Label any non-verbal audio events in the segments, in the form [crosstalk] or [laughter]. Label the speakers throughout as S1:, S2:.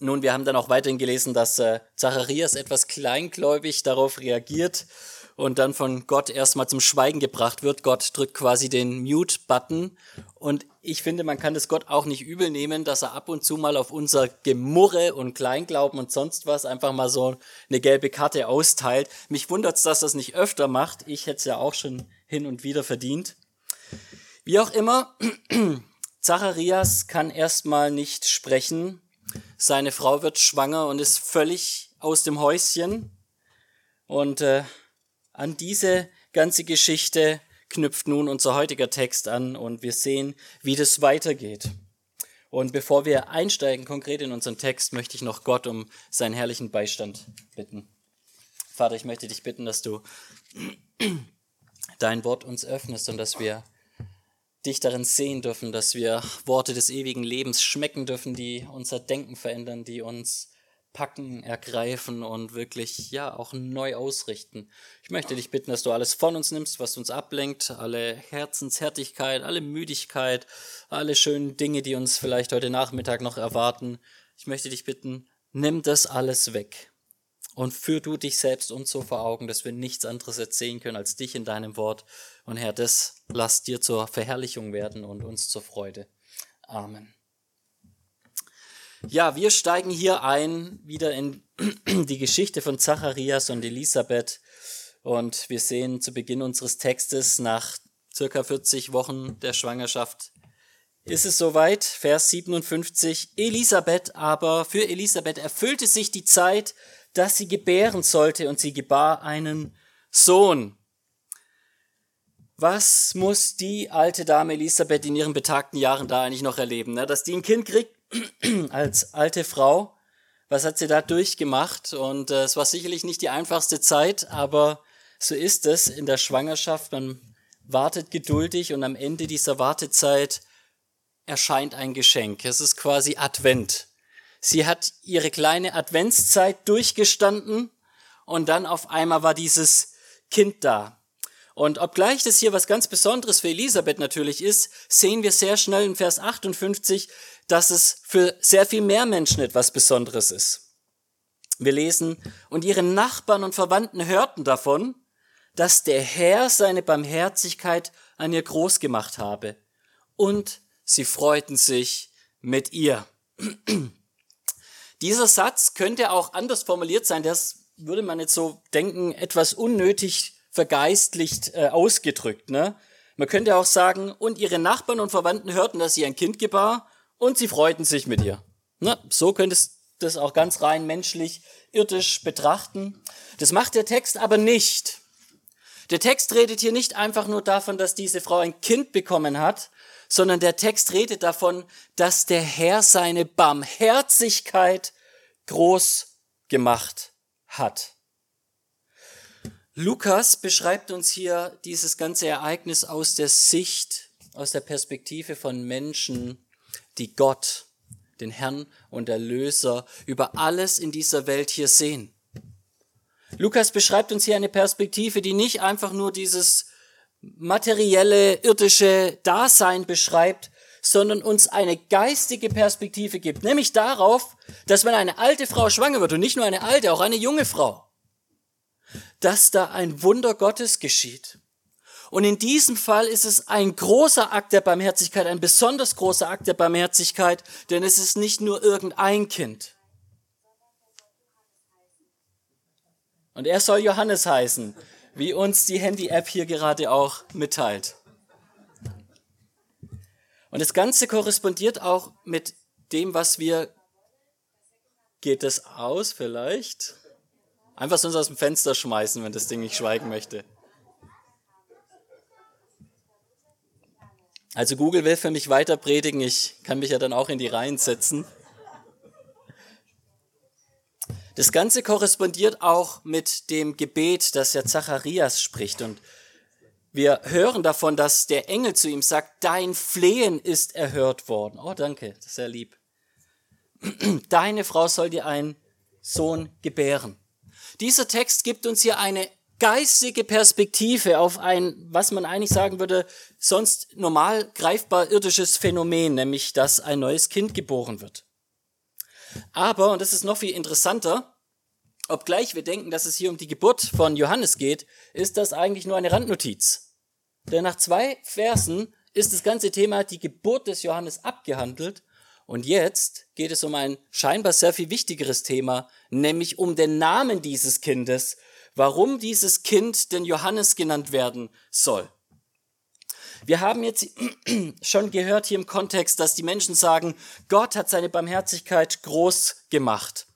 S1: Nun, wir haben dann auch weiterhin gelesen, dass äh, Zacharias etwas kleingläubig darauf reagiert und dann von Gott erstmal zum Schweigen gebracht wird. Gott drückt quasi den Mute-Button. Und ich finde, man kann das Gott auch nicht übel nehmen, dass er ab und zu mal auf unser Gemurre und Kleinglauben und sonst was einfach mal so eine gelbe Karte austeilt. Mich wundert's, dass das nicht öfter macht. Ich hätte es ja auch schon hin und wieder verdient. Wie auch immer, [clears throat] Zacharias kann erstmal nicht sprechen seine Frau wird schwanger und ist völlig aus dem Häuschen. Und äh, an diese ganze Geschichte knüpft nun unser heutiger Text an und wir sehen, wie das weitergeht. Und bevor wir einsteigen konkret in unseren Text, möchte ich noch Gott um seinen herrlichen Beistand bitten. Vater, ich möchte dich bitten, dass du [clears throat] dein Wort uns öffnest und dass wir dich darin sehen dürfen, dass wir Worte des ewigen Lebens schmecken dürfen, die unser Denken verändern, die uns packen, ergreifen und wirklich, ja, auch neu ausrichten. Ich möchte dich bitten, dass du alles von uns nimmst, was uns ablenkt, alle Herzenshärtigkeit, alle Müdigkeit, alle schönen Dinge, die uns vielleicht heute Nachmittag noch erwarten. Ich möchte dich bitten, nimm das alles weg und führ du dich selbst uns so vor Augen, dass wir nichts anderes erzählen können als dich in deinem Wort. Und Herr, das lass dir zur Verherrlichung werden und uns zur Freude. Amen. Ja, wir steigen hier ein, wieder in [clears throat] die Geschichte von Zacharias und Elisabeth. Und wir sehen zu Beginn unseres Textes nach circa 40 Wochen der Schwangerschaft ist es soweit, Vers 57. Elisabeth aber, für Elisabeth erfüllte sich die Zeit, dass sie gebären sollte und sie gebar einen Sohn. Was muss die alte Dame Elisabeth in ihren betagten Jahren da eigentlich noch erleben? Ne? Dass die ein Kind kriegt [clears throat] als alte Frau, was hat sie da durchgemacht? Und äh, es war sicherlich nicht die einfachste Zeit, aber so ist es in der Schwangerschaft. Man wartet geduldig und am Ende dieser Wartezeit erscheint ein Geschenk. Es ist quasi Advent. Sie hat ihre kleine Adventszeit durchgestanden und dann auf einmal war dieses Kind da. Und obgleich das hier was ganz Besonderes für Elisabeth natürlich ist, sehen wir sehr schnell in Vers 58, dass es für sehr viel mehr Menschen etwas Besonderes ist. Wir lesen, und ihre Nachbarn und Verwandten hörten davon, dass der Herr seine Barmherzigkeit an ihr groß gemacht habe. Und sie freuten sich mit ihr. [clears throat] Dieser Satz könnte auch anders formuliert sein, das würde man jetzt so denken, etwas unnötig vergeistlicht äh, ausgedrückt. Ne? Man könnte auch sagen, und ihre Nachbarn und Verwandten hörten, dass sie ein Kind gebar und sie freuten sich mit ihr. Ne? So könntest du das auch ganz rein menschlich, irdisch betrachten. Das macht der Text aber nicht. Der Text redet hier nicht einfach nur davon, dass diese Frau ein Kind bekommen hat, sondern der Text redet davon, dass der Herr seine Barmherzigkeit groß gemacht hat. Lukas beschreibt uns hier dieses ganze Ereignis aus der Sicht, aus der Perspektive von Menschen, die Gott, den Herrn und Erlöser über alles in dieser Welt hier sehen. Lukas beschreibt uns hier eine Perspektive, die nicht einfach nur dieses materielle, irdische Dasein beschreibt, sondern uns eine geistige Perspektive gibt, nämlich darauf, dass wenn eine alte Frau schwanger wird, und nicht nur eine alte, auch eine junge Frau, dass da ein Wunder Gottes geschieht. Und in diesem Fall ist es ein großer Akt der Barmherzigkeit, ein besonders großer Akt der Barmherzigkeit, denn es ist nicht nur irgendein Kind. Und er soll Johannes heißen wie uns die Handy-App hier gerade auch mitteilt. Und das Ganze korrespondiert auch mit dem, was wir. Geht es aus vielleicht? Einfach sonst aus dem Fenster schmeißen, wenn das Ding nicht schweigen möchte. Also Google will für mich weiter predigen, ich kann mich ja dann auch in die Reihen setzen. Das Ganze korrespondiert auch mit dem Gebet, das der Zacharias spricht. Und wir hören davon, dass der Engel zu ihm sagt, dein Flehen ist erhört worden. Oh, danke, das ist sehr lieb. [clears throat] Deine Frau soll dir einen Sohn gebären. Dieser Text gibt uns hier eine geistige Perspektive auf ein, was man eigentlich sagen würde, sonst normal greifbar irdisches Phänomen, nämlich dass ein neues Kind geboren wird. Aber, und das ist noch viel interessanter, obgleich wir denken, dass es hier um die Geburt von Johannes geht, ist das eigentlich nur eine Randnotiz. Denn nach zwei Versen ist das ganze Thema die Geburt des Johannes abgehandelt. Und jetzt geht es um ein scheinbar sehr viel wichtigeres Thema, nämlich um den Namen dieses Kindes, warum dieses Kind denn Johannes genannt werden soll. Wir haben jetzt [clears throat] schon gehört hier im Kontext, dass die Menschen sagen, Gott hat seine Barmherzigkeit groß gemacht.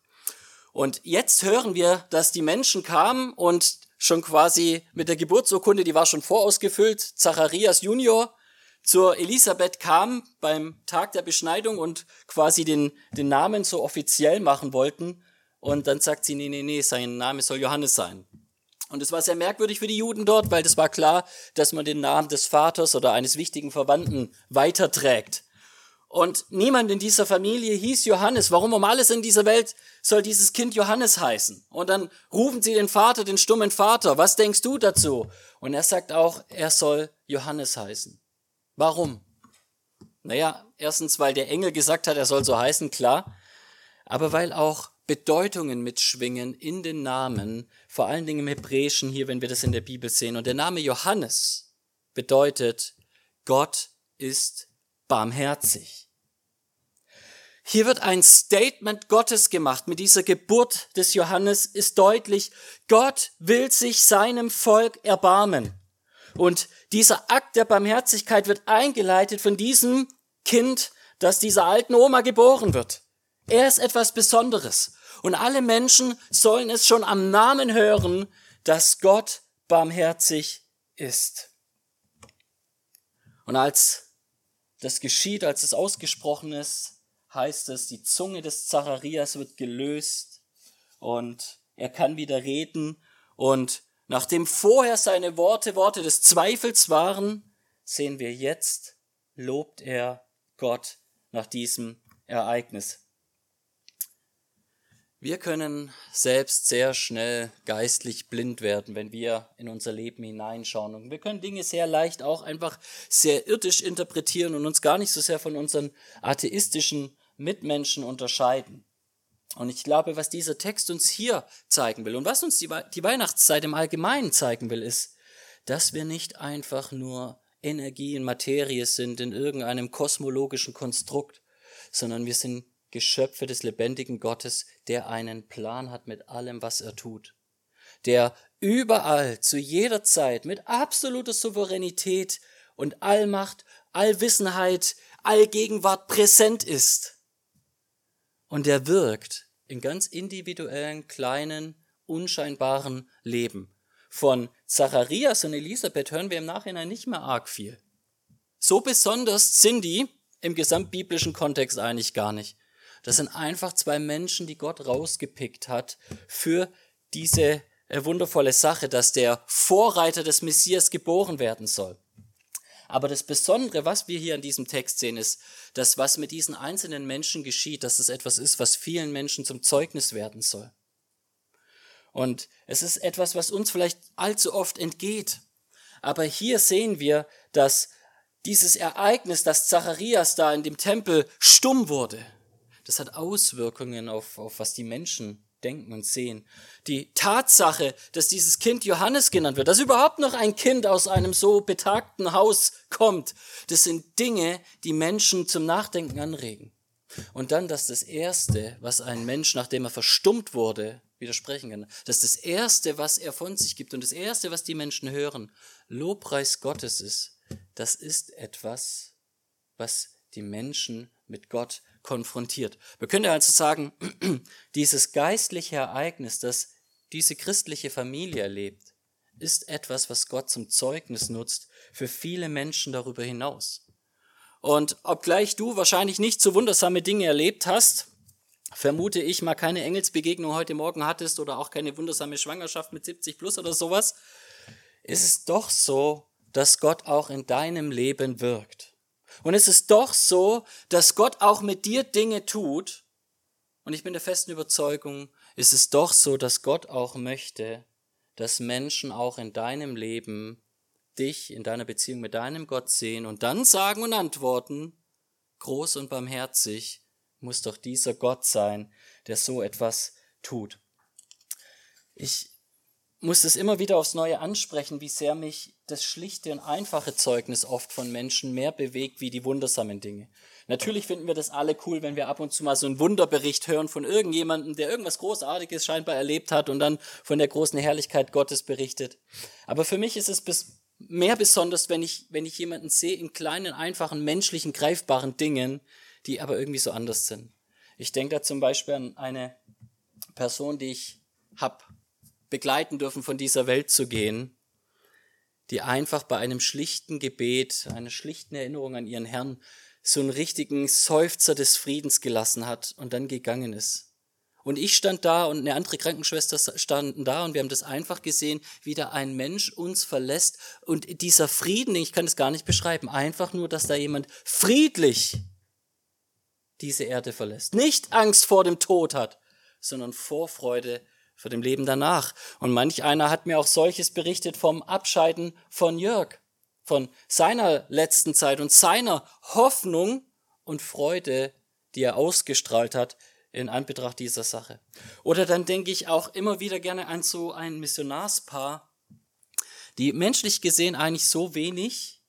S1: Und jetzt hören wir, dass die Menschen kamen und schon quasi mit der Geburtsurkunde, die war schon vorausgefüllt, Zacharias Junior zur Elisabeth kam beim Tag der Beschneidung und quasi den, den Namen so offiziell machen wollten. Und dann sagt sie, nee, nee, nee, sein Name soll Johannes sein. Und es war sehr merkwürdig für die Juden dort, weil das war klar, dass man den Namen des Vaters oder eines wichtigen Verwandten weiterträgt. Und niemand in dieser Familie hieß Johannes. Warum um alles in dieser Welt soll dieses Kind Johannes heißen? Und dann rufen sie den Vater, den stummen Vater. Was denkst du dazu? Und er sagt auch, er soll Johannes heißen. Warum? Naja, erstens, weil der Engel gesagt hat, er soll so heißen, klar. Aber weil auch Bedeutungen mitschwingen in den Namen, vor allen Dingen im Hebräischen hier, wenn wir das in der Bibel sehen. Und der Name Johannes bedeutet, Gott ist barmherzig. Hier wird ein Statement Gottes gemacht. Mit dieser Geburt des Johannes ist deutlich, Gott will sich seinem Volk erbarmen. Und dieser Akt der Barmherzigkeit wird eingeleitet von diesem Kind, das dieser alten Oma geboren wird. Er ist etwas Besonderes. Und alle Menschen sollen es schon am Namen hören, dass Gott barmherzig ist. Und als das geschieht, als es ausgesprochen ist, heißt es, die Zunge des Zacharias wird gelöst und er kann wieder reden. Und nachdem vorher seine Worte Worte des Zweifels waren, sehen wir jetzt, lobt er Gott nach diesem Ereignis. Wir können selbst sehr schnell geistlich blind werden, wenn wir in unser Leben hineinschauen. Und wir können Dinge sehr leicht auch einfach sehr irdisch interpretieren und uns gar nicht so sehr von unseren atheistischen Mitmenschen unterscheiden. Und ich glaube, was dieser Text uns hier zeigen will und was uns die, die Weihnachtszeit im Allgemeinen zeigen will, ist, dass wir nicht einfach nur Energie und Materie sind in irgendeinem kosmologischen Konstrukt, sondern wir sind Geschöpfe des lebendigen Gottes, der einen Plan hat mit allem, was er tut, der überall, zu jeder Zeit mit absoluter Souveränität und Allmacht, Allwissenheit, Allgegenwart präsent ist. Und der wirkt in ganz individuellen, kleinen, unscheinbaren Leben. Von Zacharias und Elisabeth hören wir im Nachhinein nicht mehr arg viel. So besonders sind die im gesamtbiblischen Kontext eigentlich gar nicht. Das sind einfach zwei Menschen, die Gott rausgepickt hat für diese äh, wundervolle Sache, dass der Vorreiter des Messias geboren werden soll. Aber das Besondere, was wir hier in diesem Text sehen, ist, dass was mit diesen einzelnen Menschen geschieht, dass es etwas ist, was vielen Menschen zum Zeugnis werden soll. Und es ist etwas, was uns vielleicht allzu oft entgeht. Aber hier sehen wir, dass dieses Ereignis, dass Zacharias da in dem Tempel stumm wurde, das hat Auswirkungen auf, auf was die Menschen denken und sehen. Die Tatsache, dass dieses Kind Johannes genannt wird, dass überhaupt noch ein Kind aus einem so betagten Haus kommt, das sind Dinge, die Menschen zum Nachdenken anregen. Und dann, dass das Erste, was ein Mensch, nachdem er verstummt wurde, widersprechen kann, dass das Erste, was er von sich gibt und das Erste, was die Menschen hören, Lobpreis Gottes ist, das ist etwas, was die Menschen mit Gott konfrontiert. Wir können also sagen, [clears throat] dieses geistliche Ereignis, das diese christliche Familie erlebt, ist etwas, was Gott zum Zeugnis nutzt für viele Menschen darüber hinaus. Und obgleich du wahrscheinlich nicht so wundersame Dinge erlebt hast, vermute ich mal keine Engelsbegegnung heute Morgen hattest oder auch keine wundersame Schwangerschaft mit 70 plus oder sowas, ist es doch so, dass Gott auch in deinem Leben wirkt. Und es ist doch so, dass Gott auch mit dir Dinge tut. Und ich bin der festen Überzeugung, ist es doch so, dass Gott auch möchte, dass Menschen auch in deinem Leben dich in deiner Beziehung mit deinem Gott sehen und dann sagen und antworten, groß und barmherzig, muss doch dieser Gott sein, der so etwas tut. Ich muss es immer wieder aufs Neue ansprechen, wie sehr mich das schlichte und einfache Zeugnis oft von Menschen mehr bewegt wie die wundersamen Dinge. Natürlich finden wir das alle cool, wenn wir ab und zu mal so einen Wunderbericht hören von irgendjemandem, der irgendwas Großartiges scheinbar erlebt hat und dann von der großen Herrlichkeit Gottes berichtet. Aber für mich ist es bis, mehr besonders, wenn ich, wenn ich jemanden sehe in kleinen, einfachen, menschlichen, greifbaren Dingen, die aber irgendwie so anders sind. Ich denke da zum Beispiel an eine Person, die ich hab begleiten dürfen, von dieser Welt zu gehen, die einfach bei einem schlichten Gebet, einer schlichten Erinnerung an ihren Herrn, so einen richtigen Seufzer des Friedens gelassen hat und dann gegangen ist. Und ich stand da und eine andere Krankenschwester standen da und wir haben das einfach gesehen, wie da ein Mensch uns verlässt und dieser Frieden, ich kann es gar nicht beschreiben, einfach nur, dass da jemand friedlich diese Erde verlässt. Nicht Angst vor dem Tod hat, sondern Vorfreude für dem Leben danach. Und manch einer hat mir auch solches berichtet vom Abscheiden von Jörg, von seiner letzten Zeit und seiner Hoffnung und Freude, die er ausgestrahlt hat in Anbetracht dieser Sache. Oder dann denke ich auch immer wieder gerne an so ein Missionarspaar, die menschlich gesehen eigentlich so wenig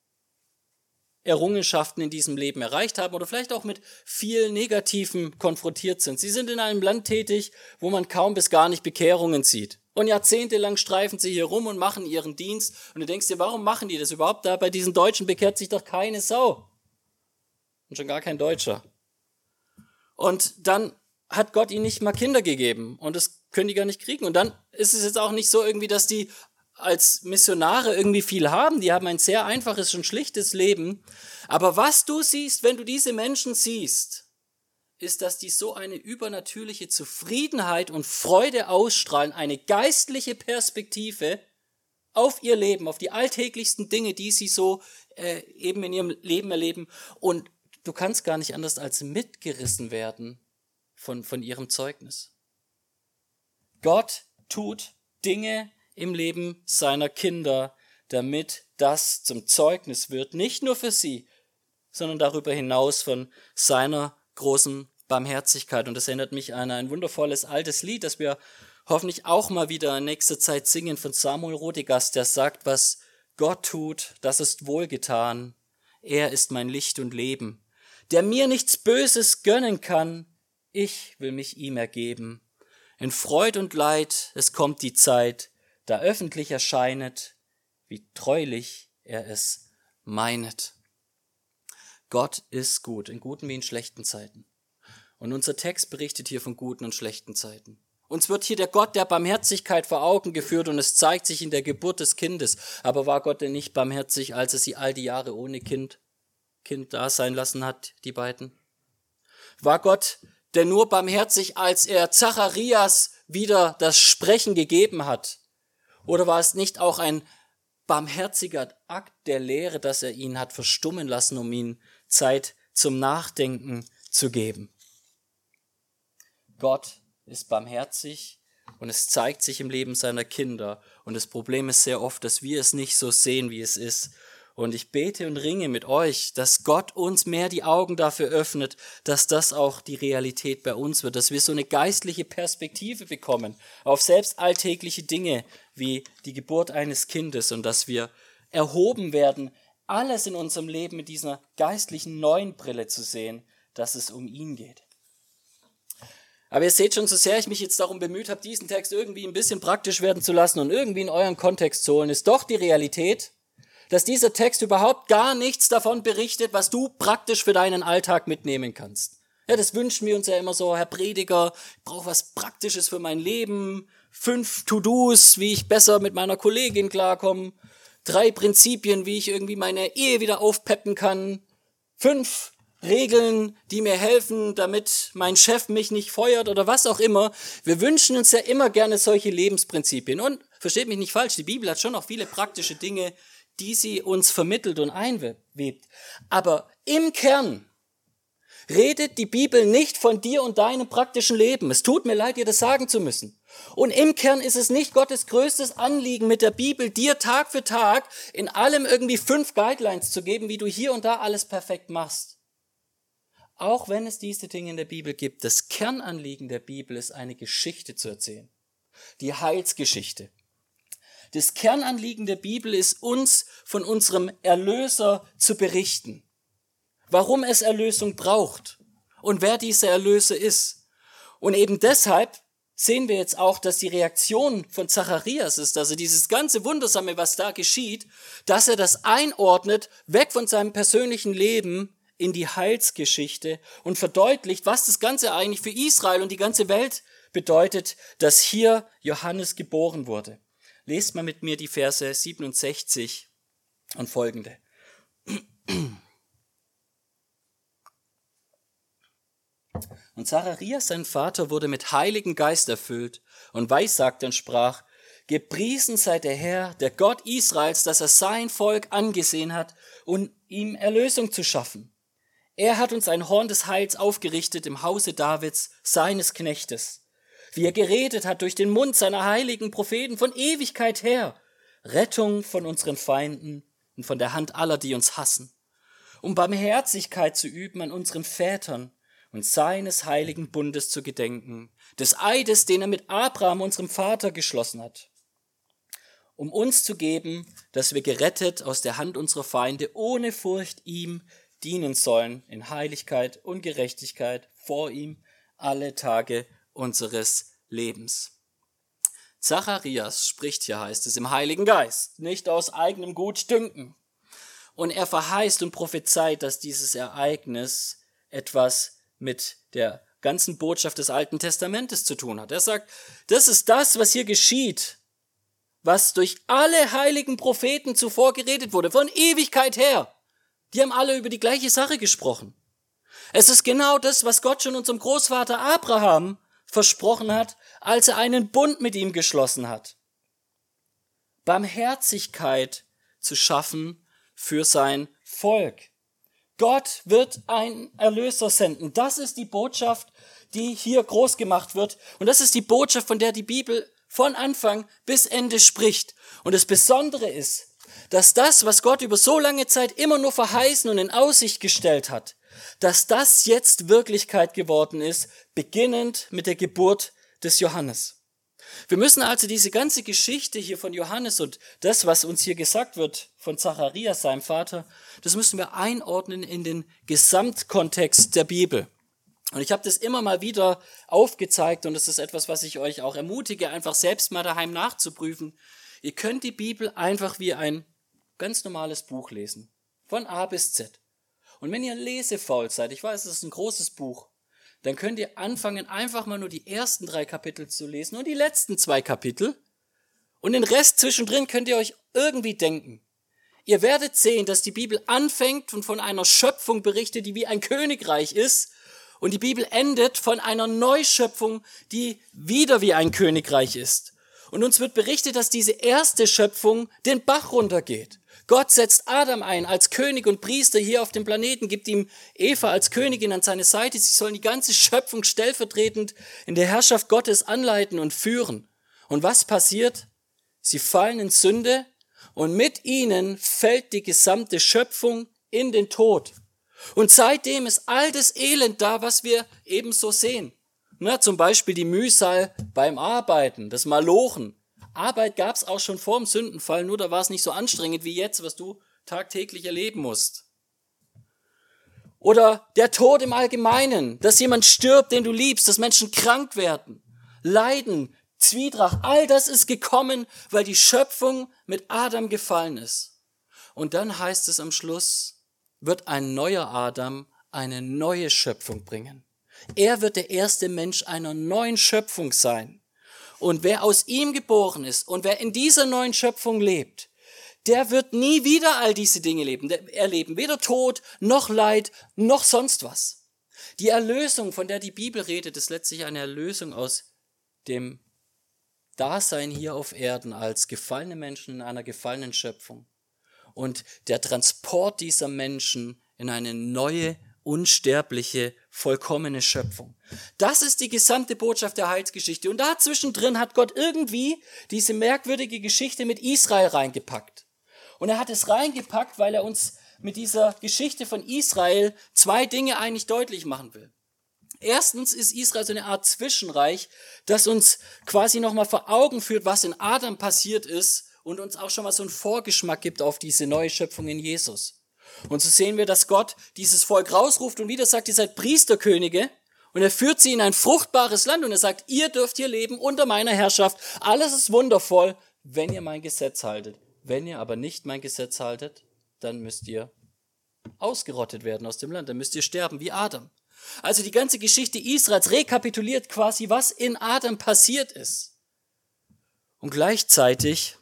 S1: Errungenschaften in diesem Leben erreicht haben oder vielleicht auch mit viel Negativen konfrontiert sind. Sie sind in einem Land tätig, wo man kaum bis gar nicht Bekehrungen sieht. Und jahrzehntelang streifen sie hier rum und machen ihren Dienst. Und du denkst dir, warum machen die das überhaupt? Da bei diesen Deutschen bekehrt sich doch keine Sau. Und schon gar kein Deutscher. Und dann hat Gott ihnen nicht mal Kinder gegeben. Und das können die gar nicht kriegen. Und dann ist es jetzt auch nicht so irgendwie, dass die als Missionare irgendwie viel haben. Die haben ein sehr einfaches und schlichtes Leben. Aber was du siehst, wenn du diese Menschen siehst, ist, dass die so eine übernatürliche Zufriedenheit und Freude ausstrahlen, eine geistliche Perspektive auf ihr Leben, auf die alltäglichsten Dinge, die sie so äh, eben in ihrem Leben erleben. Und du kannst gar nicht anders als mitgerissen werden von, von ihrem Zeugnis. Gott tut Dinge, im Leben seiner Kinder, damit das zum Zeugnis wird, nicht nur für sie, sondern darüber hinaus von seiner großen Barmherzigkeit. Und das erinnert mich an ein wundervolles altes Lied, das wir hoffentlich auch mal wieder in nächster Zeit singen von Samuel Rodigast, der sagt, was Gott tut, das ist wohlgetan. Er ist mein Licht und Leben, der mir nichts Böses gönnen kann. Ich will mich ihm ergeben. In Freud und Leid, es kommt die Zeit, da öffentlich erscheinet, wie treulich er es meinet. Gott ist gut, in guten wie in schlechten Zeiten. Und unser Text berichtet hier von guten und schlechten Zeiten. Uns wird hier der Gott der Barmherzigkeit vor Augen geführt und es zeigt sich in der Geburt des Kindes. Aber war Gott denn nicht barmherzig, als er sie all die Jahre ohne Kind, Kind da sein lassen hat, die beiden? War Gott denn nur barmherzig, als er Zacharias wieder das Sprechen gegeben hat? Oder war es nicht auch ein barmherziger Akt der Lehre, dass er ihn hat verstummen lassen, um ihm Zeit zum Nachdenken zu geben? Gott ist barmherzig und es zeigt sich im Leben seiner Kinder. Und das Problem ist sehr oft, dass wir es nicht so sehen, wie es ist. Und ich bete und ringe mit euch, dass Gott uns mehr die Augen dafür öffnet, dass das auch die Realität bei uns wird, dass wir so eine geistliche Perspektive bekommen auf selbst alltägliche Dinge wie die Geburt eines Kindes und dass wir erhoben werden, alles in unserem Leben mit dieser geistlichen neuen Brille zu sehen, dass es um ihn geht. Aber ihr seht schon, so sehr ich mich jetzt darum bemüht habe, diesen Text irgendwie ein bisschen praktisch werden zu lassen und irgendwie in euren Kontext zu holen, ist doch die Realität, dass dieser Text überhaupt gar nichts davon berichtet, was du praktisch für deinen Alltag mitnehmen kannst. Ja, das wünschen wir uns ja immer so, Herr Prediger, ich brauche was Praktisches für mein Leben, fünf To-Dos, wie ich besser mit meiner Kollegin klarkomme, drei Prinzipien, wie ich irgendwie meine Ehe wieder aufpeppen kann, fünf Regeln, die mir helfen, damit mein Chef mich nicht feuert oder was auch immer. Wir wünschen uns ja immer gerne solche Lebensprinzipien. Und versteht mich nicht falsch, die Bibel hat schon auch viele praktische Dinge, die sie uns vermittelt und einwebt. Aber im Kern redet die Bibel nicht von dir und deinem praktischen Leben. Es tut mir leid, dir das sagen zu müssen. Und im Kern ist es nicht Gottes größtes Anliegen mit der Bibel, dir Tag für Tag in allem irgendwie fünf Guidelines zu geben, wie du hier und da alles perfekt machst. auch wenn es diese Dinge in der Bibel gibt, das Kernanliegen der Bibel ist eine Geschichte zu erzählen. Die Heilsgeschichte. Das Kernanliegen der Bibel ist uns von unserem Erlöser zu berichten. Warum es Erlösung braucht und wer dieser Erlöser ist. Und eben deshalb sehen wir jetzt auch, dass die Reaktion von Zacharias ist, also dieses ganze Wundersame, was da geschieht, dass er das einordnet, weg von seinem persönlichen Leben in die Heilsgeschichte und verdeutlicht, was das Ganze eigentlich für Israel und die ganze Welt bedeutet, dass hier Johannes geboren wurde. Lest mal mit mir die Verse 67 und folgende. Und Zacharias, sein Vater, wurde mit Heiligen Geist erfüllt und weissagte und sprach, Gepriesen sei der Herr, der Gott Israels, dass er sein Volk angesehen hat, um ihm Erlösung zu schaffen. Er hat uns ein Horn des Heils aufgerichtet im Hause Davids, seines Knechtes, wie er geredet hat durch den Mund seiner heiligen Propheten von Ewigkeit her, Rettung von unseren Feinden und von der Hand aller, die uns hassen, um Barmherzigkeit zu üben an unseren Vätern, und seines heiligen Bundes zu gedenken, des Eides, den er mit Abraham, unserem Vater, geschlossen hat, um uns zu geben, dass wir gerettet aus der Hand unserer Feinde ohne Furcht ihm dienen sollen in Heiligkeit und Gerechtigkeit vor ihm alle Tage unseres Lebens. Zacharias spricht hier, heißt es, im Heiligen Geist, nicht aus eigenem Gutdünken. Und er verheißt und prophezeit, dass dieses Ereignis etwas mit der ganzen Botschaft des Alten Testamentes zu tun hat. Er sagt, das ist das, was hier geschieht, was durch alle heiligen Propheten zuvor geredet wurde, von Ewigkeit her. Die haben alle über die gleiche Sache gesprochen. Es ist genau das, was Gott schon unserem Großvater Abraham versprochen hat, als er einen Bund mit ihm geschlossen hat. Barmherzigkeit zu schaffen für sein Volk. Gott wird einen Erlöser senden. Das ist die Botschaft, die hier groß gemacht wird. Und das ist die Botschaft, von der die Bibel von Anfang bis Ende spricht. Und das Besondere ist, dass das, was Gott über so lange Zeit immer nur verheißen und in Aussicht gestellt hat, dass das jetzt Wirklichkeit geworden ist, beginnend mit der Geburt des Johannes. Wir müssen also diese ganze Geschichte hier von Johannes und das, was uns hier gesagt wird von Zacharias, seinem Vater, das müssen wir einordnen in den Gesamtkontext der Bibel. Und ich habe das immer mal wieder aufgezeigt und das ist etwas, was ich euch auch ermutige, einfach selbst mal daheim nachzuprüfen. Ihr könnt die Bibel einfach wie ein ganz normales Buch lesen, von A bis Z. Und wenn ihr lesefaul seid, ich weiß, es ist ein großes Buch, dann könnt ihr anfangen, einfach mal nur die ersten drei Kapitel zu lesen und die letzten zwei Kapitel. Und den Rest zwischendrin könnt ihr euch irgendwie denken. Ihr werdet sehen, dass die Bibel anfängt und von einer Schöpfung berichtet, die wie ein Königreich ist. Und die Bibel endet von einer Neuschöpfung, die wieder wie ein Königreich ist. Und uns wird berichtet, dass diese erste Schöpfung den Bach runtergeht. Gott setzt Adam ein als König und Priester hier auf dem Planeten, gibt ihm Eva als Königin an seine Seite. Sie sollen die ganze Schöpfung stellvertretend in der Herrschaft Gottes anleiten und führen. Und was passiert? Sie fallen in Sünde und mit ihnen fällt die gesamte Schöpfung in den Tod. Und seitdem ist all das Elend da, was wir ebenso sehen. Na, zum Beispiel die Mühsal beim Arbeiten, das Malochen, Arbeit gab es auch schon vor dem Sündenfall, nur da war es nicht so anstrengend wie jetzt, was du tagtäglich erleben musst. Oder der Tod im Allgemeinen, dass jemand stirbt, den du liebst, dass Menschen krank werden, Leiden, Zwietracht, all das ist gekommen, weil die Schöpfung mit Adam gefallen ist. Und dann heißt es am Schluss, wird ein neuer Adam eine neue Schöpfung bringen. Er wird der erste Mensch einer neuen Schöpfung sein. Und wer aus ihm geboren ist und wer in dieser neuen Schöpfung lebt, der wird nie wieder all diese Dinge leben, erleben. Weder Tod, noch Leid, noch sonst was. Die Erlösung, von der die Bibel redet, ist letztlich eine Erlösung aus dem Dasein hier auf Erden als gefallene Menschen in einer gefallenen Schöpfung. Und der Transport dieser Menschen in eine neue unsterbliche, vollkommene Schöpfung. Das ist die gesamte Botschaft der Heilsgeschichte. Und da zwischendrin hat Gott irgendwie diese merkwürdige Geschichte mit Israel reingepackt. Und er hat es reingepackt, weil er uns mit dieser Geschichte von Israel zwei Dinge eigentlich deutlich machen will. Erstens ist Israel so eine Art Zwischenreich, das uns quasi nochmal vor Augen führt, was in Adam passiert ist und uns auch schon mal so einen Vorgeschmack gibt auf diese neue Schöpfung in Jesus. Und so sehen wir, dass Gott dieses Volk rausruft und wieder sagt, ihr seid Priesterkönige und er führt sie in ein fruchtbares Land und er sagt, ihr dürft hier leben unter meiner Herrschaft. Alles ist wundervoll, wenn ihr mein Gesetz haltet. Wenn ihr aber nicht mein Gesetz haltet, dann müsst ihr ausgerottet werden aus dem Land, dann müsst ihr sterben wie Adam. Also die ganze Geschichte Israels rekapituliert quasi, was in Adam passiert ist. Und gleichzeitig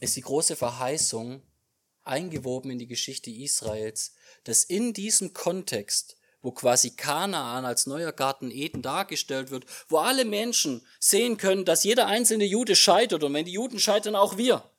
S1: ist die große Verheißung eingewoben in die Geschichte Israels, dass in diesem Kontext, wo quasi Kanaan als neuer Garten Eden dargestellt wird, wo alle Menschen sehen können, dass jeder einzelne Jude scheitert und wenn die Juden scheitern, auch wir.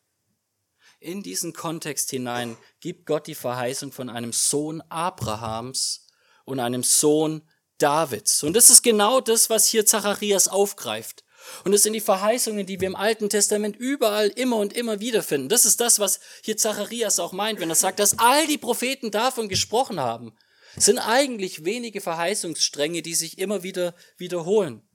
S1: In diesen Kontext hinein gibt Gott die Verheißung von einem Sohn Abrahams und einem Sohn Davids. Und das ist genau das, was hier Zacharias aufgreift. Und es sind die Verheißungen, die wir im Alten Testament überall immer und immer wieder finden. Das ist das, was hier Zacharias auch meint, wenn er sagt, dass all die Propheten davon gesprochen haben. Es sind eigentlich wenige Verheißungsstränge, die sich immer wieder wiederholen.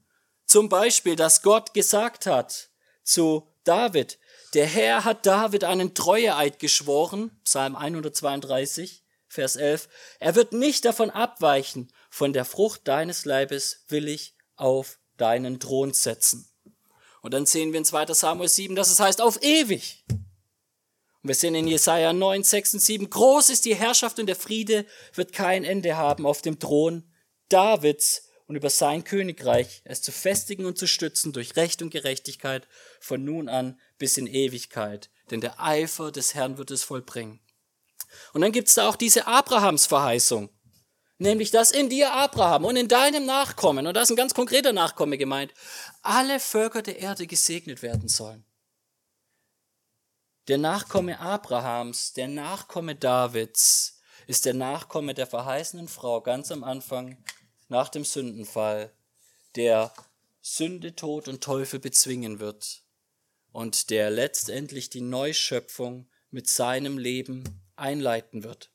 S1: Zum Beispiel, dass Gott gesagt hat zu David, der Herr hat David einen Treueeid geschworen, Psalm 132, Vers 11, er wird nicht davon abweichen, von der Frucht deines Leibes will ich auf deinen Thron setzen. Und dann sehen wir in 2 Samuel 7, dass es heißt auf ewig. Und wir sehen in Jesaja 9, 6 und 7, groß ist die Herrschaft und der Friede wird kein Ende haben auf dem Thron Davids und über sein Königreich, es zu festigen und zu stützen durch Recht und Gerechtigkeit von nun an bis in Ewigkeit. Denn der Eifer des Herrn wird es vollbringen. Und dann gibt es da auch diese Abrahams Verheißung nämlich dass in dir Abraham und in deinem Nachkommen, und da ist ein ganz konkreter Nachkomme gemeint, alle Völker der Erde gesegnet werden sollen. Der Nachkomme Abrahams, der Nachkomme Davids, ist der Nachkomme der verheißenen Frau ganz am Anfang nach dem Sündenfall, der Sünde, Tod und Teufel bezwingen wird und der letztendlich die Neuschöpfung mit seinem Leben einleiten wird.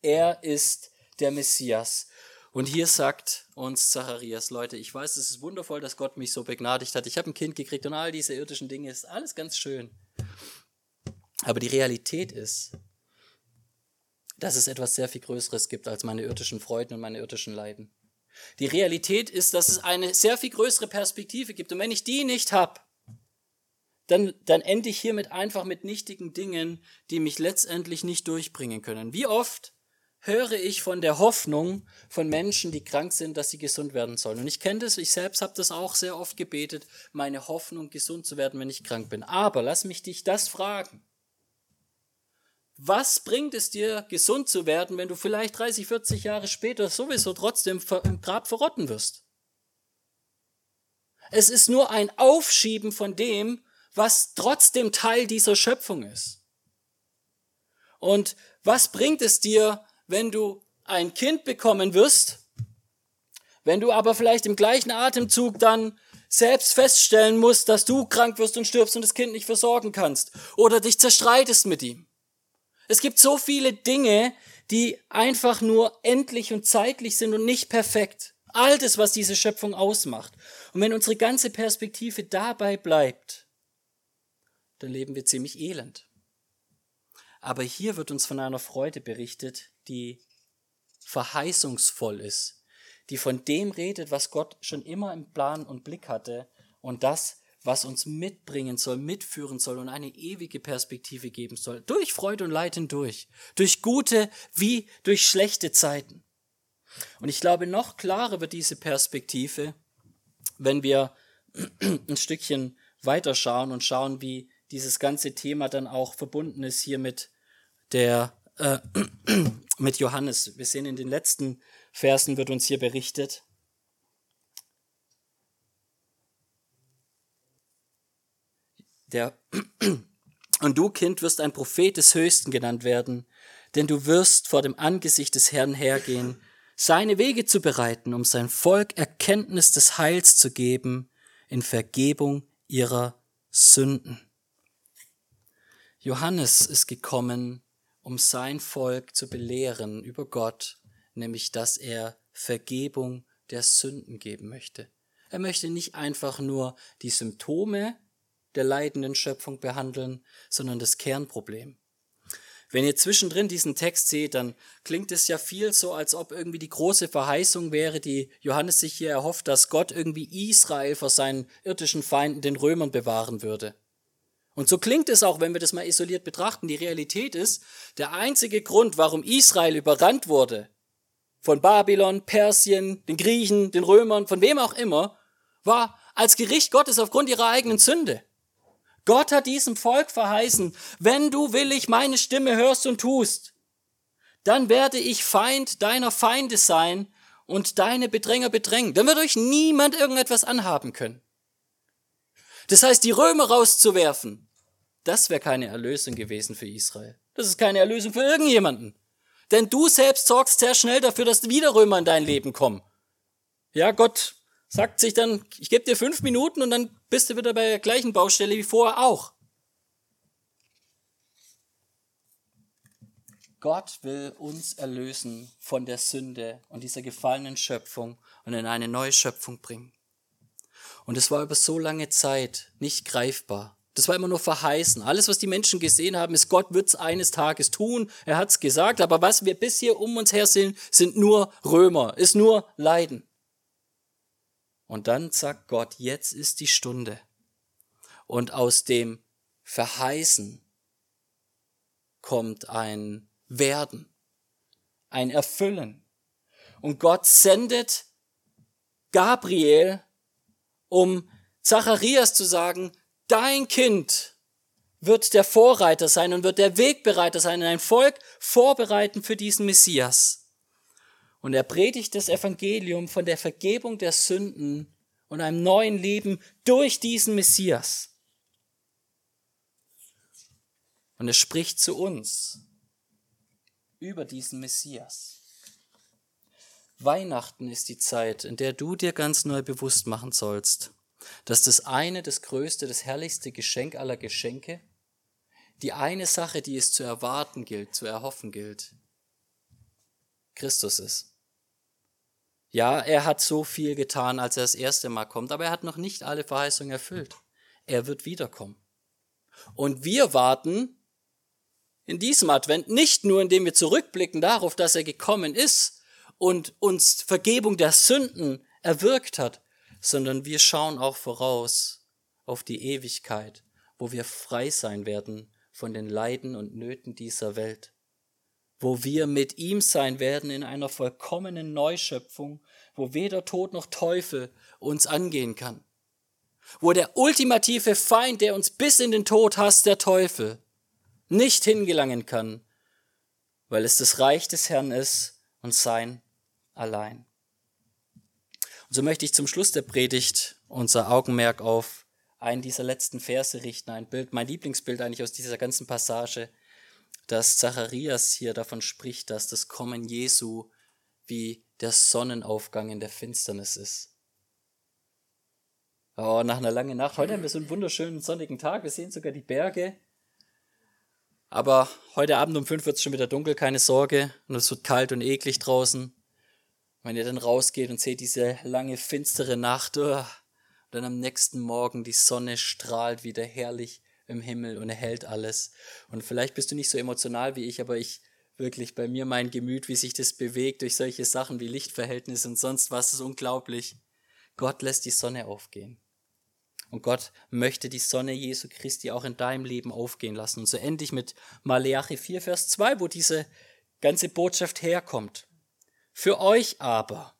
S1: Er ist der Messias. Und hier sagt uns Zacharias, Leute, ich weiß, es ist wundervoll, dass Gott mich so begnadigt hat. Ich habe ein Kind gekriegt und all diese irdischen Dinge ist alles ganz schön. Aber die Realität ist, dass es etwas sehr viel Größeres gibt als meine irdischen Freuden und meine irdischen Leiden. Die Realität ist, dass es eine sehr viel größere Perspektive gibt. Und wenn ich die nicht habe, dann, dann ende ich hiermit einfach mit nichtigen Dingen, die mich letztendlich nicht durchbringen können. Wie oft höre ich von der Hoffnung von Menschen, die krank sind, dass sie gesund werden sollen. Und ich kenne das, ich selbst habe das auch sehr oft gebetet, meine Hoffnung, gesund zu werden, wenn ich krank bin. Aber lass mich dich das fragen. Was bringt es dir, gesund zu werden, wenn du vielleicht 30, 40 Jahre später sowieso trotzdem im Grab verrotten wirst? Es ist nur ein Aufschieben von dem, was trotzdem Teil dieser Schöpfung ist. Und was bringt es dir, wenn du ein Kind bekommen wirst, wenn du aber vielleicht im gleichen Atemzug dann selbst feststellen musst, dass du krank wirst und stirbst und das Kind nicht versorgen kannst oder dich zerstreitest mit ihm. Es gibt so viele Dinge, die einfach nur endlich und zeitlich sind und nicht perfekt. All das, was diese Schöpfung ausmacht. Und wenn unsere ganze Perspektive dabei bleibt, dann leben wir ziemlich elend. Aber hier wird uns von einer Freude berichtet, die verheißungsvoll ist, die von dem redet, was Gott schon immer im Plan und Blick hatte und das, was uns mitbringen soll, mitführen soll und eine ewige Perspektive geben soll. Durch Freude und Leid hindurch. Durch gute wie durch schlechte Zeiten. Und ich glaube, noch klarer wird diese Perspektive, wenn wir [clears throat] ein Stückchen weiterschauen und schauen, wie dieses ganze Thema dann auch verbunden ist hier mit der äh, [clears throat] mit Johannes. Wir sehen in den letzten Versen wird uns hier berichtet. Der [clears throat] und du Kind wirst ein Prophet des Höchsten genannt werden, denn du wirst vor dem Angesicht des Herrn hergehen, seine Wege zu bereiten, um sein Volk Erkenntnis des Heils zu geben in Vergebung ihrer Sünden. Johannes ist gekommen, um sein Volk zu belehren über Gott, nämlich dass er Vergebung der Sünden geben möchte. Er möchte nicht einfach nur die Symptome der leidenden Schöpfung behandeln, sondern das Kernproblem. Wenn ihr zwischendrin diesen Text seht, dann klingt es ja viel so, als ob irgendwie die große Verheißung wäre, die Johannes sich hier erhofft, dass Gott irgendwie Israel vor seinen irdischen Feinden, den Römern, bewahren würde. Und so klingt es auch, wenn wir das mal isoliert betrachten. Die Realität ist, der einzige Grund, warum Israel überrannt wurde, von Babylon, Persien, den Griechen, den Römern, von wem auch immer, war als Gericht Gottes aufgrund ihrer eigenen Sünde. Gott hat diesem Volk verheißen, wenn du willig meine Stimme hörst und tust, dann werde ich Feind deiner Feinde sein und deine Bedränger bedrängen. Dann wird euch niemand irgendetwas anhaben können. Das heißt, die Römer rauszuwerfen, das wäre keine Erlösung gewesen für Israel. Das ist keine Erlösung für irgendjemanden. Denn du selbst sorgst sehr schnell dafür, dass wieder Römer in dein Leben kommen. Ja, Gott sagt sich dann, ich gebe dir fünf Minuten und dann bist du wieder bei der gleichen Baustelle wie vorher auch. Gott will uns erlösen von der Sünde und dieser gefallenen Schöpfung und in eine neue Schöpfung bringen. Und es war über so lange Zeit nicht greifbar. Das war immer nur verheißen. Alles, was die Menschen gesehen haben, ist, Gott wird es eines Tages tun. Er hat es gesagt. Aber was wir bis hier um uns her sehen, sind nur Römer, ist nur Leiden. Und dann sagt Gott, jetzt ist die Stunde. Und aus dem Verheißen kommt ein Werden, ein Erfüllen. Und Gott sendet Gabriel, um Zacharias zu sagen, dein Kind wird der Vorreiter sein und wird der Wegbereiter sein, ein Volk vorbereiten für diesen Messias. Und er predigt das Evangelium von der Vergebung der Sünden und einem neuen Leben durch diesen Messias. Und er spricht zu uns über diesen Messias. Weihnachten ist die Zeit, in der du dir ganz neu bewusst machen sollst, dass das eine, das größte, das herrlichste Geschenk aller Geschenke, die eine Sache, die es zu erwarten gilt, zu erhoffen gilt, Christus ist. Ja, er hat so viel getan, als er das erste Mal kommt, aber er hat noch nicht alle Verheißungen erfüllt. Er wird wiederkommen. Und wir warten in diesem Advent nicht nur, indem wir zurückblicken darauf, dass er gekommen ist und uns Vergebung der Sünden erwirkt hat, sondern wir schauen auch voraus auf die Ewigkeit, wo wir frei sein werden von den Leiden und Nöten dieser Welt wo wir mit ihm sein werden in einer vollkommenen Neuschöpfung, wo weder Tod noch Teufel uns angehen kann. Wo der ultimative Feind, der uns bis in den Tod hasst, der Teufel, nicht hingelangen kann, weil es das Reich des Herrn ist und sein allein. Und so möchte ich zum Schluss der Predigt unser Augenmerk auf einen dieser letzten Verse richten, ein Bild, mein Lieblingsbild eigentlich aus dieser ganzen Passage, dass Zacharias hier davon spricht, dass das Kommen Jesu wie der Sonnenaufgang in der Finsternis ist. Oh, nach einer langen Nacht. Heute haben wir so einen wunderschönen sonnigen Tag. Wir sehen sogar die Berge. Aber heute Abend um fünf wird es schon wieder dunkel, keine Sorge. Und es wird kalt und eklig draußen. Wenn ihr dann rausgeht und seht diese lange, finstere Nacht, oh, und dann am nächsten Morgen die Sonne strahlt wieder herrlich im Himmel und er hält alles. Und vielleicht bist du nicht so emotional wie ich, aber ich wirklich bei mir mein Gemüt, wie sich das bewegt durch solche Sachen wie Lichtverhältnisse und sonst was, ist unglaublich. Gott lässt die Sonne aufgehen. Und Gott möchte die Sonne Jesu Christi auch in deinem Leben aufgehen lassen. Und so endlich mit Maleachi 4, Vers 2, wo diese ganze Botschaft herkommt. Für euch aber,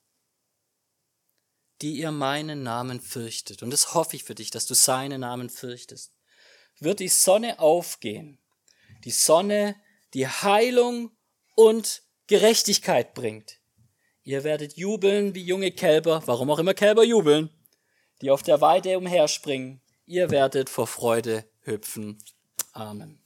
S1: die ihr meinen Namen fürchtet, und das hoffe ich für dich, dass du seinen Namen fürchtest, wird die Sonne aufgehen. Die Sonne, die Heilung und Gerechtigkeit bringt. Ihr werdet jubeln wie junge Kälber, warum auch immer Kälber jubeln, die auf der Weide umherspringen. Ihr werdet vor Freude hüpfen. Amen.